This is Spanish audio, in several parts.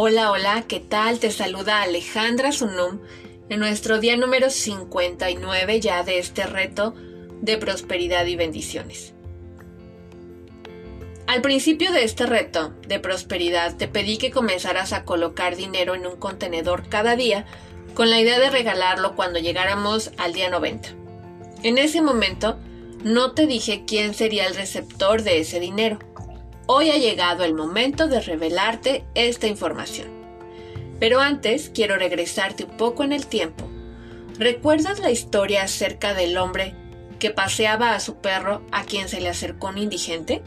Hola, hola, ¿qué tal? Te saluda Alejandra Sunum en nuestro día número 59 ya de este reto de prosperidad y bendiciones. Al principio de este reto de prosperidad te pedí que comenzaras a colocar dinero en un contenedor cada día con la idea de regalarlo cuando llegáramos al día 90. En ese momento no te dije quién sería el receptor de ese dinero. Hoy ha llegado el momento de revelarte esta información. Pero antes quiero regresarte un poco en el tiempo. ¿Recuerdas la historia acerca del hombre que paseaba a su perro a quien se le acercó un indigente?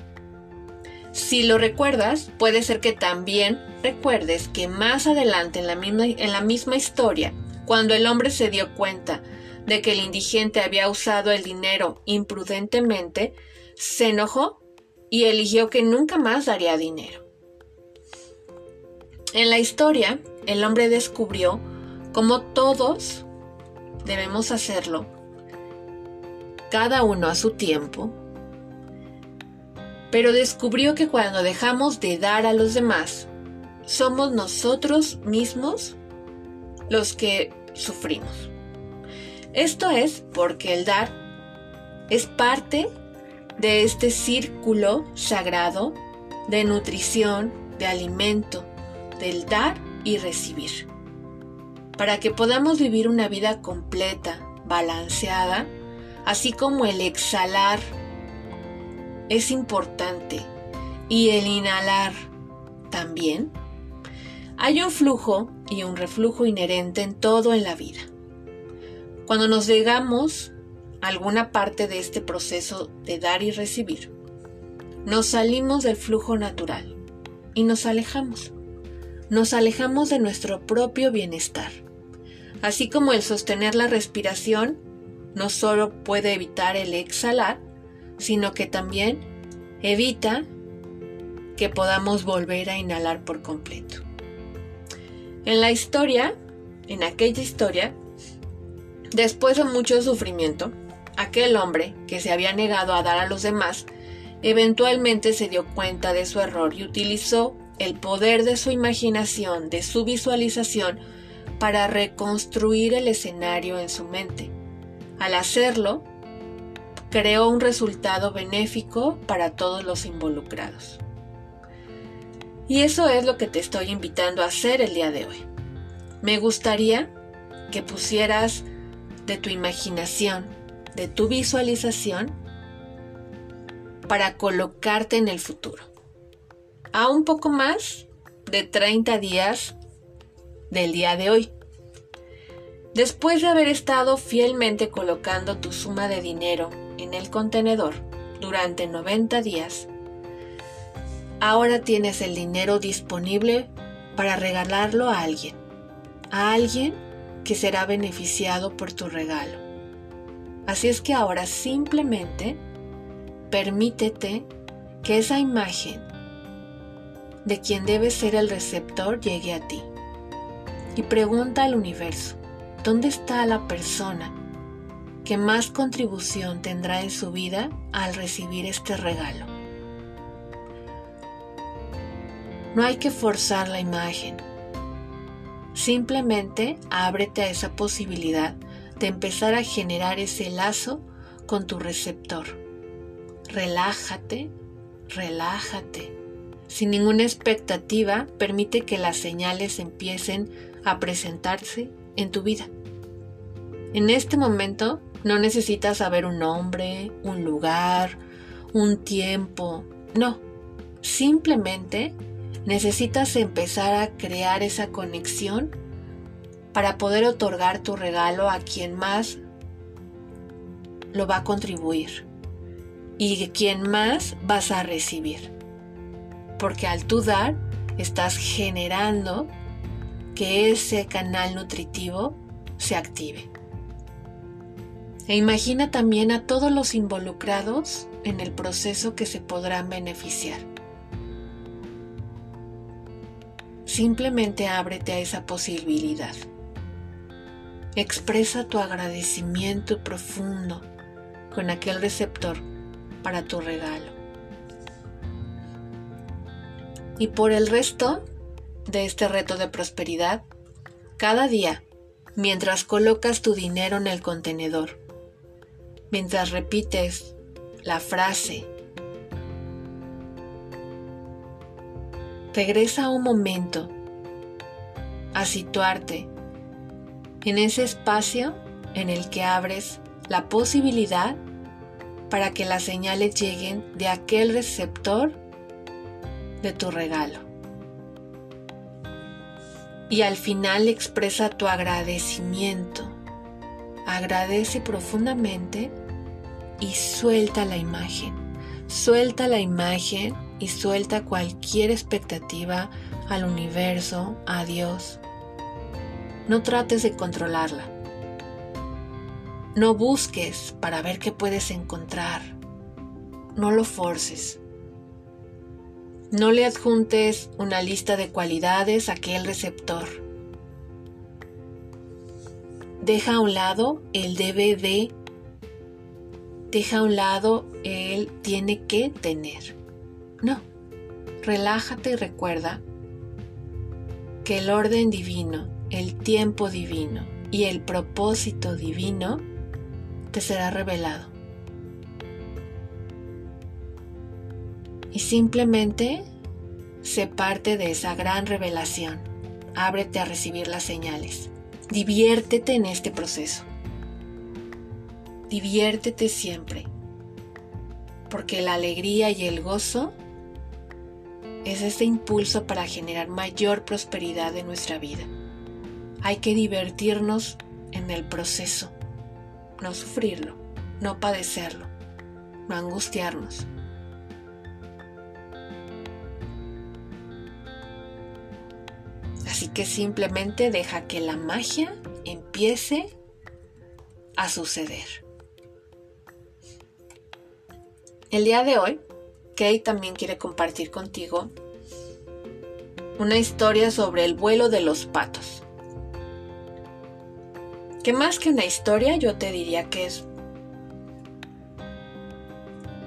Si lo recuerdas, puede ser que también recuerdes que más adelante en la misma, en la misma historia, cuando el hombre se dio cuenta de que el indigente había usado el dinero imprudentemente, se enojó y eligió que nunca más daría dinero. En la historia, el hombre descubrió cómo todos debemos hacerlo, cada uno a su tiempo, pero descubrió que cuando dejamos de dar a los demás, somos nosotros mismos los que sufrimos. Esto es porque el dar es parte de este círculo sagrado de nutrición, de alimento, del dar y recibir. Para que podamos vivir una vida completa, balanceada, así como el exhalar es importante y el inhalar también, hay un flujo y un reflujo inherente en todo en la vida. Cuando nos llegamos alguna parte de este proceso de dar y recibir, nos salimos del flujo natural y nos alejamos. Nos alejamos de nuestro propio bienestar. Así como el sostener la respiración no solo puede evitar el exhalar, sino que también evita que podamos volver a inhalar por completo. En la historia, en aquella historia, después de mucho sufrimiento, Aquel hombre, que se había negado a dar a los demás, eventualmente se dio cuenta de su error y utilizó el poder de su imaginación, de su visualización, para reconstruir el escenario en su mente. Al hacerlo, creó un resultado benéfico para todos los involucrados. Y eso es lo que te estoy invitando a hacer el día de hoy. Me gustaría que pusieras de tu imaginación de tu visualización para colocarte en el futuro. A un poco más de 30 días del día de hoy. Después de haber estado fielmente colocando tu suma de dinero en el contenedor durante 90 días, ahora tienes el dinero disponible para regalarlo a alguien, a alguien que será beneficiado por tu regalo. Así es que ahora simplemente permítete que esa imagen de quien debe ser el receptor llegue a ti. Y pregunta al universo, ¿dónde está la persona que más contribución tendrá en su vida al recibir este regalo? No hay que forzar la imagen. Simplemente ábrete a esa posibilidad de empezar a generar ese lazo con tu receptor. Relájate, relájate. Sin ninguna expectativa, permite que las señales empiecen a presentarse en tu vida. En este momento no necesitas saber un nombre, un lugar, un tiempo, no. Simplemente necesitas empezar a crear esa conexión para poder otorgar tu regalo a quien más lo va a contribuir y quien más vas a recibir. Porque al tú dar, estás generando que ese canal nutritivo se active. E imagina también a todos los involucrados en el proceso que se podrán beneficiar. Simplemente ábrete a esa posibilidad. Expresa tu agradecimiento profundo con aquel receptor para tu regalo. Y por el resto de este reto de prosperidad cada día mientras colocas tu dinero en el contenedor, mientras repites la frase. Regresa un momento a situarte en ese espacio en el que abres la posibilidad para que las señales lleguen de aquel receptor de tu regalo. Y al final expresa tu agradecimiento. Agradece profundamente y suelta la imagen. Suelta la imagen y suelta cualquier expectativa al universo, a Dios. No trates de controlarla. No busques para ver qué puedes encontrar. No lo forces. No le adjuntes una lista de cualidades a aquel receptor. Deja a un lado el debe de. Deja a un lado el tiene que tener. No. Relájate y recuerda que el orden divino, el tiempo divino y el propósito divino te será revelado. y simplemente sé parte de esa gran revelación. Ábrete a recibir las señales. Diviértete en este proceso. Diviértete siempre. Porque la alegría y el gozo es ese impulso para generar mayor prosperidad en nuestra vida. Hay que divertirnos en el proceso, no sufrirlo, no padecerlo, no angustiarnos. Así que simplemente deja que la magia empiece a suceder. El día de hoy, Kate también quiere compartir contigo una historia sobre el vuelo de los patos. Que más que una historia, yo te diría que es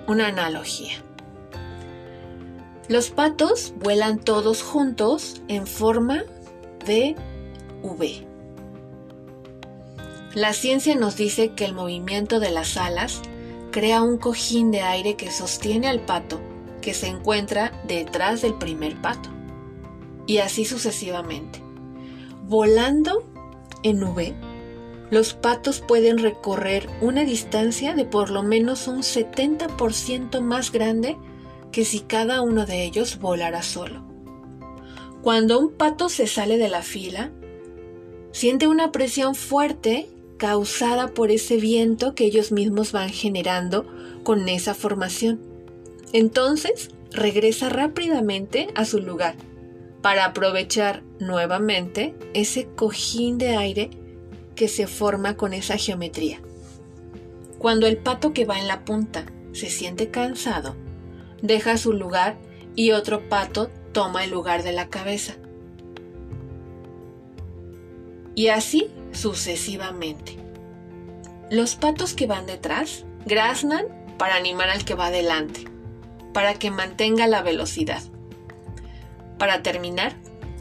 una analogía. Los patos vuelan todos juntos en forma de V. La ciencia nos dice que el movimiento de las alas crea un cojín de aire que sostiene al pato que se encuentra detrás del primer pato. Y así sucesivamente. Volando en V, los patos pueden recorrer una distancia de por lo menos un 70% más grande que si cada uno de ellos volara solo. Cuando un pato se sale de la fila, siente una presión fuerte causada por ese viento que ellos mismos van generando con esa formación. Entonces regresa rápidamente a su lugar para aprovechar nuevamente ese cojín de aire que se forma con esa geometría. Cuando el pato que va en la punta se siente cansado, deja su lugar y otro pato toma el lugar de la cabeza. Y así sucesivamente. Los patos que van detrás graznan para animar al que va adelante, para que mantenga la velocidad. Para terminar,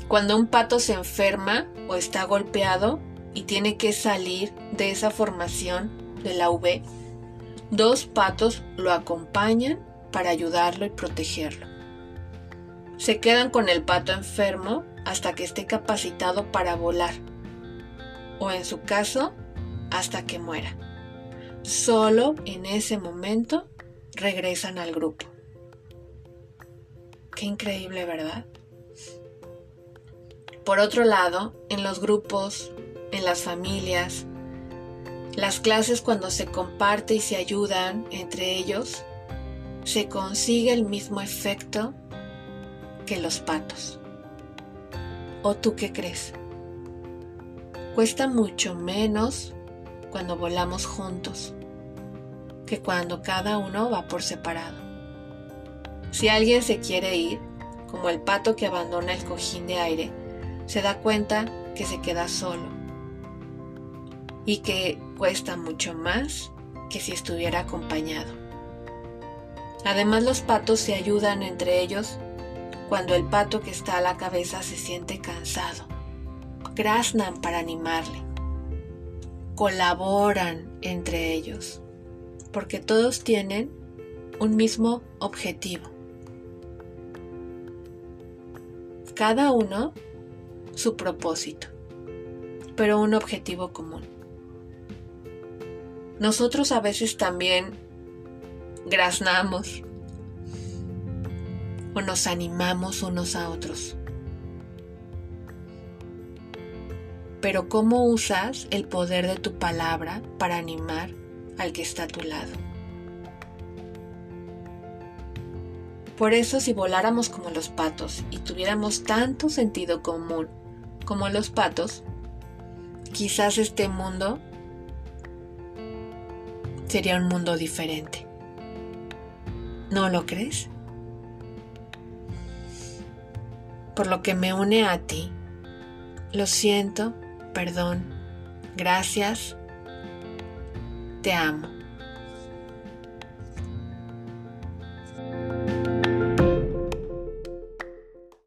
cuando un pato se enferma o está golpeado y tiene que salir de esa formación de la V, dos patos lo acompañan para ayudarlo y protegerlo se quedan con el pato enfermo hasta que esté capacitado para volar, o en su caso, hasta que muera. Solo en ese momento regresan al grupo. Qué increíble, ¿verdad? Por otro lado, en los grupos, las familias, las clases cuando se comparte y se ayudan entre ellos, se consigue el mismo efecto que los patos. ¿O tú qué crees? Cuesta mucho menos cuando volamos juntos que cuando cada uno va por separado. Si alguien se quiere ir, como el pato que abandona el cojín de aire, se da cuenta que se queda solo y que cuesta mucho más que si estuviera acompañado. Además los patos se ayudan entre ellos cuando el pato que está a la cabeza se siente cansado. Graznan para animarle. Colaboran entre ellos, porque todos tienen un mismo objetivo. Cada uno su propósito, pero un objetivo común. Nosotros a veces también graznamos o nos animamos unos a otros. Pero ¿cómo usas el poder de tu palabra para animar al que está a tu lado? Por eso si voláramos como los patos y tuviéramos tanto sentido común como los patos, quizás este mundo sería un mundo diferente. ¿No lo crees? Por lo que me une a ti, lo siento, perdón, gracias, te amo.